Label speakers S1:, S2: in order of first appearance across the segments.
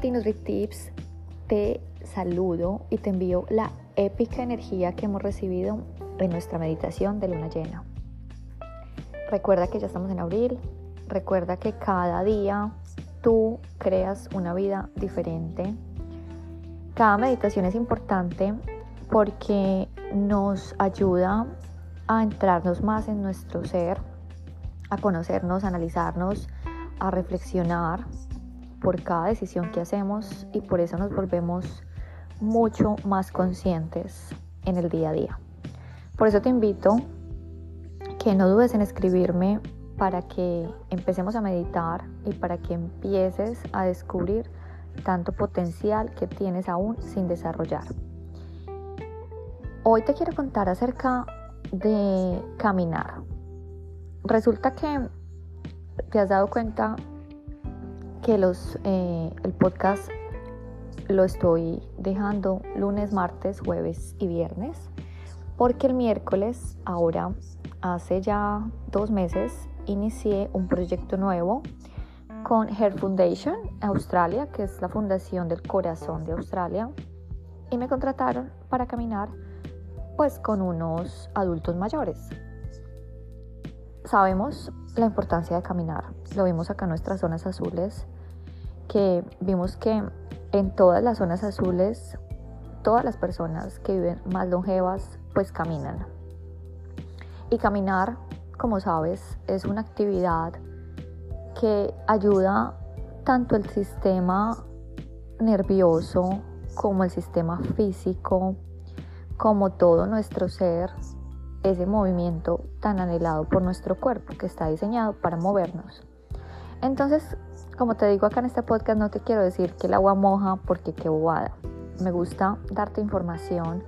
S1: Tips, te saludo y te envío la épica energía que hemos recibido en nuestra meditación de luna llena. Recuerda que ya estamos en abril, recuerda que cada día tú creas una vida diferente. Cada meditación es importante porque nos ayuda a entrarnos más en nuestro ser, a conocernos, a analizarnos, a reflexionar por cada decisión que hacemos y por eso nos volvemos mucho más conscientes en el día a día. Por eso te invito que no dudes en escribirme para que empecemos a meditar y para que empieces a descubrir tanto potencial que tienes aún sin desarrollar. Hoy te quiero contar acerca de caminar. Resulta que te has dado cuenta que los, eh, el podcast lo estoy dejando lunes, martes, jueves y viernes, porque el miércoles, ahora, hace ya dos meses, inicié un proyecto nuevo con Hair Foundation Australia, que es la fundación del corazón de Australia, y me contrataron para caminar pues con unos adultos mayores. Sabemos la importancia de caminar, lo vimos acá en nuestras zonas azules que vimos que en todas las zonas azules, todas las personas que viven más longevas, pues caminan. Y caminar, como sabes, es una actividad que ayuda tanto el sistema nervioso como el sistema físico, como todo nuestro ser, ese movimiento tan anhelado por nuestro cuerpo que está diseñado para movernos. Entonces, como te digo acá en este podcast, no te quiero decir que el agua moja porque qué bobada. Me gusta darte información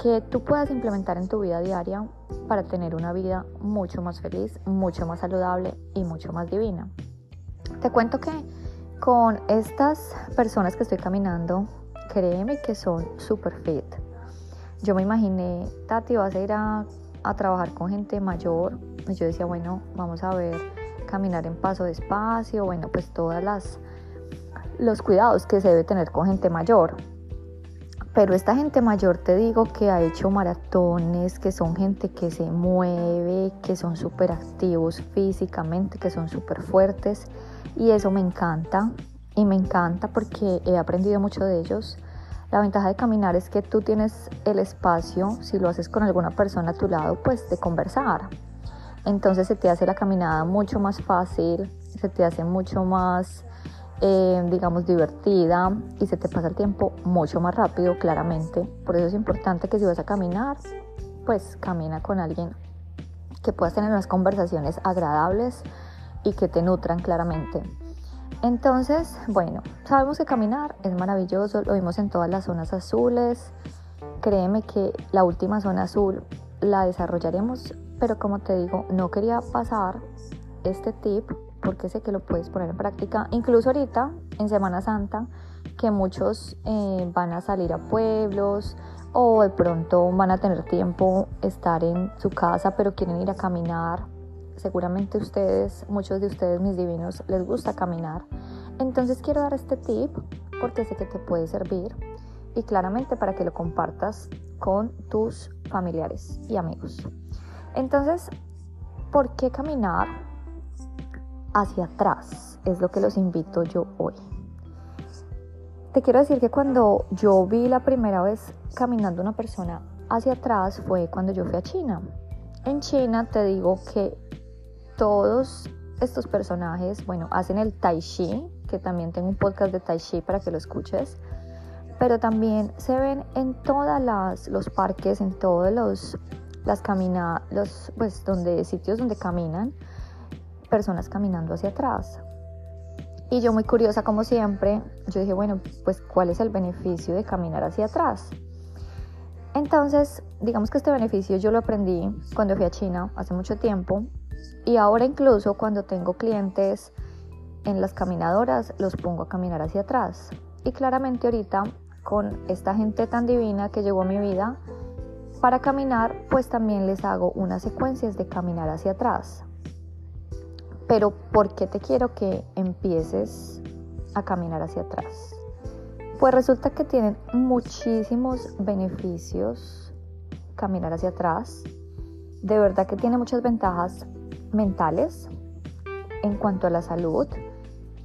S1: que tú puedas implementar en tu vida diaria para tener una vida mucho más feliz, mucho más saludable y mucho más divina. Te cuento que con estas personas que estoy caminando, créeme que son super fit. Yo me imaginé, Tati, vas a ir a, a trabajar con gente mayor. Y yo decía, bueno, vamos a ver caminar en paso despacio, bueno, pues todas las los cuidados que se debe tener con gente mayor. Pero esta gente mayor te digo que ha hecho maratones, que son gente que se mueve, que son súper activos físicamente, que son súper fuertes. Y eso me encanta. Y me encanta porque he aprendido mucho de ellos. La ventaja de caminar es que tú tienes el espacio, si lo haces con alguna persona a tu lado, pues de conversar entonces se te hace la caminada mucho más fácil, se te hace mucho más, eh, digamos, divertida y se te pasa el tiempo mucho más rápido, claramente. Por eso es importante que si vas a caminar, pues camina con alguien que puedas tener unas conversaciones agradables y que te nutran claramente. Entonces, bueno, sabemos que caminar es maravilloso, lo vimos en todas las zonas azules. Créeme que la última zona azul la desarrollaremos pero como te digo, no quería pasar este tip porque sé que lo puedes poner en práctica, incluso ahorita en Semana Santa, que muchos eh, van a salir a pueblos o de pronto van a tener tiempo estar en su casa, pero quieren ir a caminar. Seguramente ustedes, muchos de ustedes, mis divinos, les gusta caminar. Entonces quiero dar este tip porque sé que te puede servir y claramente para que lo compartas con tus familiares y amigos. Entonces, ¿por qué caminar hacia atrás? Es lo que los invito yo hoy. Te quiero decir que cuando yo vi la primera vez caminando una persona hacia atrás fue cuando yo fui a China. En China te digo que todos estos personajes, bueno, hacen el tai chi, que también tengo un podcast de tai chi para que lo escuches, pero también se ven en todos los parques, en todos los las camina, los, pues donde sitios donde caminan personas caminando hacia atrás. Y yo muy curiosa como siempre, yo dije, bueno, pues ¿cuál es el beneficio de caminar hacia atrás? Entonces, digamos que este beneficio yo lo aprendí cuando fui a China hace mucho tiempo y ahora incluso cuando tengo clientes en las caminadoras los pongo a caminar hacia atrás. Y claramente ahorita con esta gente tan divina que llegó a mi vida, para caminar, pues también les hago unas secuencias de caminar hacia atrás. Pero ¿por qué te quiero que empieces a caminar hacia atrás? Pues resulta que tienen muchísimos beneficios caminar hacia atrás. De verdad que tiene muchas ventajas mentales en cuanto a la salud,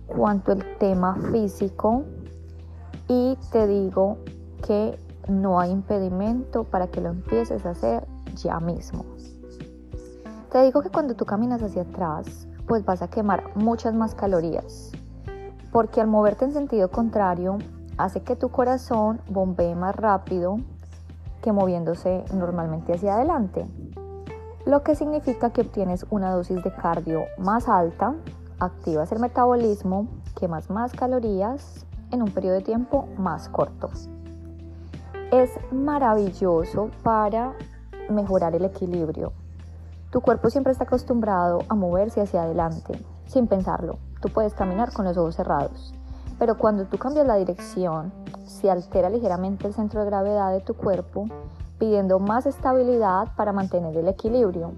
S1: cuanto al tema físico y te digo que no hay impedimento para que lo empieces a hacer ya mismo. Te digo que cuando tú caminas hacia atrás, pues vas a quemar muchas más calorías, porque al moverte en sentido contrario, hace que tu corazón bombee más rápido que moviéndose normalmente hacia adelante, lo que significa que obtienes una dosis de cardio más alta, activas el metabolismo, quemas más calorías en un periodo de tiempo más corto. Es maravilloso para mejorar el equilibrio. Tu cuerpo siempre está acostumbrado a moverse hacia adelante, sin pensarlo. Tú puedes caminar con los ojos cerrados, pero cuando tú cambias la dirección, se altera ligeramente el centro de gravedad de tu cuerpo, pidiendo más estabilidad para mantener el equilibrio.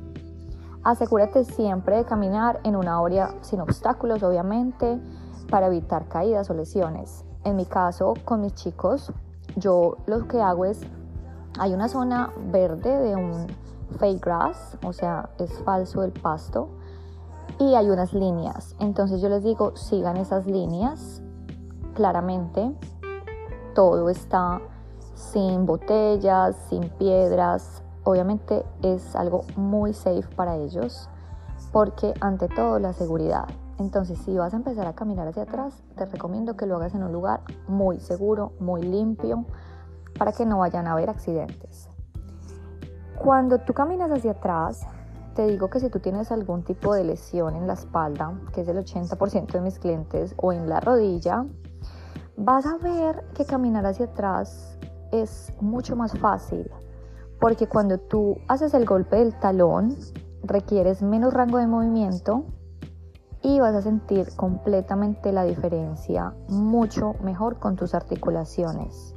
S1: Asegúrate siempre de caminar en una área sin obstáculos, obviamente, para evitar caídas o lesiones. En mi caso, con mis chicos, yo lo que hago es, hay una zona verde de un fake grass, o sea, es falso el pasto, y hay unas líneas. Entonces yo les digo, sigan esas líneas claramente. Todo está sin botellas, sin piedras. Obviamente es algo muy safe para ellos porque ante todo la seguridad. Entonces, si vas a empezar a caminar hacia atrás, te recomiendo que lo hagas en un lugar muy seguro, muy limpio, para que no vayan a haber accidentes. Cuando tú caminas hacia atrás, te digo que si tú tienes algún tipo de lesión en la espalda, que es el 80% de mis clientes, o en la rodilla, vas a ver que caminar hacia atrás es mucho más fácil, porque cuando tú haces el golpe del talón, requieres menos rango de movimiento y vas a sentir completamente la diferencia mucho mejor con tus articulaciones.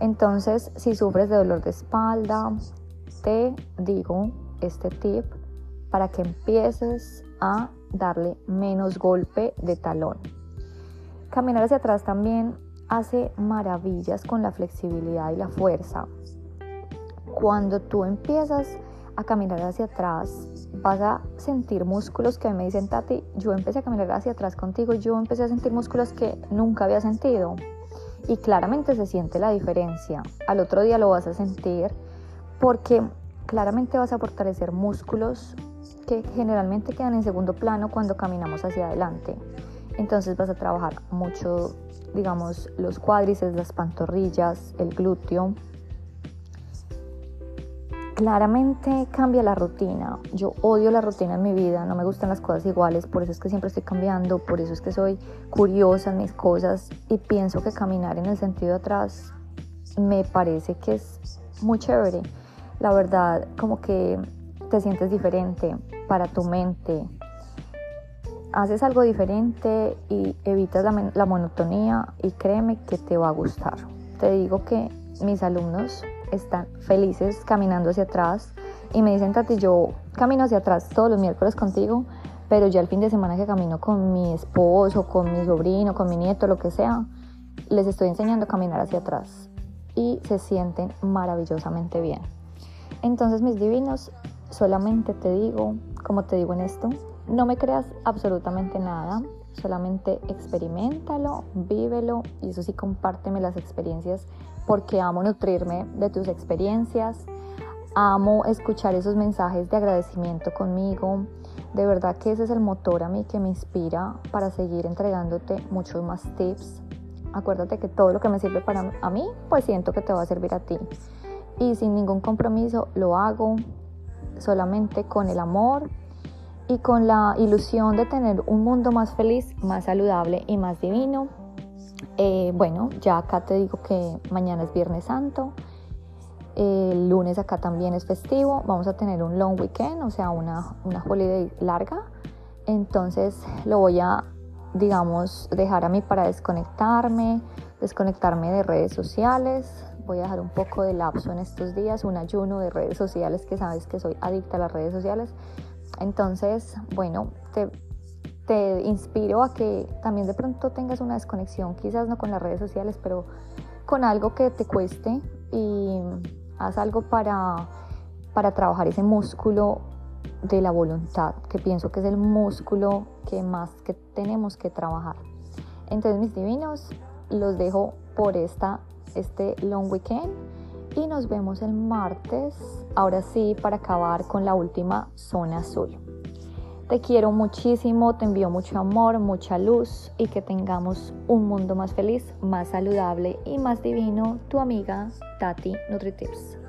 S1: Entonces, si sufres de dolor de espalda, te digo este tip para que empieces a darle menos golpe de talón. Caminar hacia atrás también hace maravillas con la flexibilidad y la fuerza. Cuando tú empiezas a caminar hacia atrás, vas a sentir músculos que me dicen, Tati, yo empecé a caminar hacia atrás contigo, yo empecé a sentir músculos que nunca había sentido. Y claramente se siente la diferencia. Al otro día lo vas a sentir porque claramente vas a fortalecer músculos que generalmente quedan en segundo plano cuando caminamos hacia adelante. Entonces vas a trabajar mucho, digamos, los cuádriceps, las pantorrillas, el glúteo, Claramente cambia la rutina. Yo odio la rutina en mi vida, no me gustan las cosas iguales, por eso es que siempre estoy cambiando, por eso es que soy curiosa en mis cosas y pienso que caminar en el sentido atrás me parece que es muy chévere. La verdad, como que te sientes diferente para tu mente. Haces algo diferente y evitas la, la monotonía y créeme que te va a gustar. Te digo que mis alumnos están felices caminando hacia atrás y me dicen, Tati, yo camino hacia atrás todos los miércoles contigo, pero ya el fin de semana que camino con mi esposo, con mi sobrino, con mi nieto, lo que sea, les estoy enseñando a caminar hacia atrás y se sienten maravillosamente bien. Entonces, mis divinos, solamente te digo, como te digo en esto, no me creas absolutamente nada, solamente experimentalo, vívelo y eso sí, compárteme las experiencias porque amo nutrirme de tus experiencias, amo escuchar esos mensajes de agradecimiento conmigo. De verdad que ese es el motor a mí que me inspira para seguir entregándote muchos más tips. Acuérdate que todo lo que me sirve para a mí, pues siento que te va a servir a ti. Y sin ningún compromiso lo hago solamente con el amor y con la ilusión de tener un mundo más feliz, más saludable y más divino eh, bueno, ya acá te digo que mañana es Viernes Santo. El lunes acá también es festivo. Vamos a tener un long weekend, o sea, una, una holiday larga. Entonces lo voy a, digamos, dejar a mí para desconectarme, desconectarme de redes sociales. Voy a dejar un poco de lapso en estos días, un ayuno de redes sociales, que sabes que soy adicta a las redes sociales. Entonces, bueno, te te inspiro a que también de pronto tengas una desconexión, quizás no con las redes sociales, pero con algo que te cueste y haz algo para, para trabajar ese músculo de la voluntad, que pienso que es el músculo que más que tenemos que trabajar. Entonces, mis divinos, los dejo por esta, este long weekend y nos vemos el martes, ahora sí, para acabar con la última zona azul. Te quiero muchísimo, te envío mucho amor, mucha luz y que tengamos un mundo más feliz, más saludable y más divino. Tu amiga Tati NutriTips.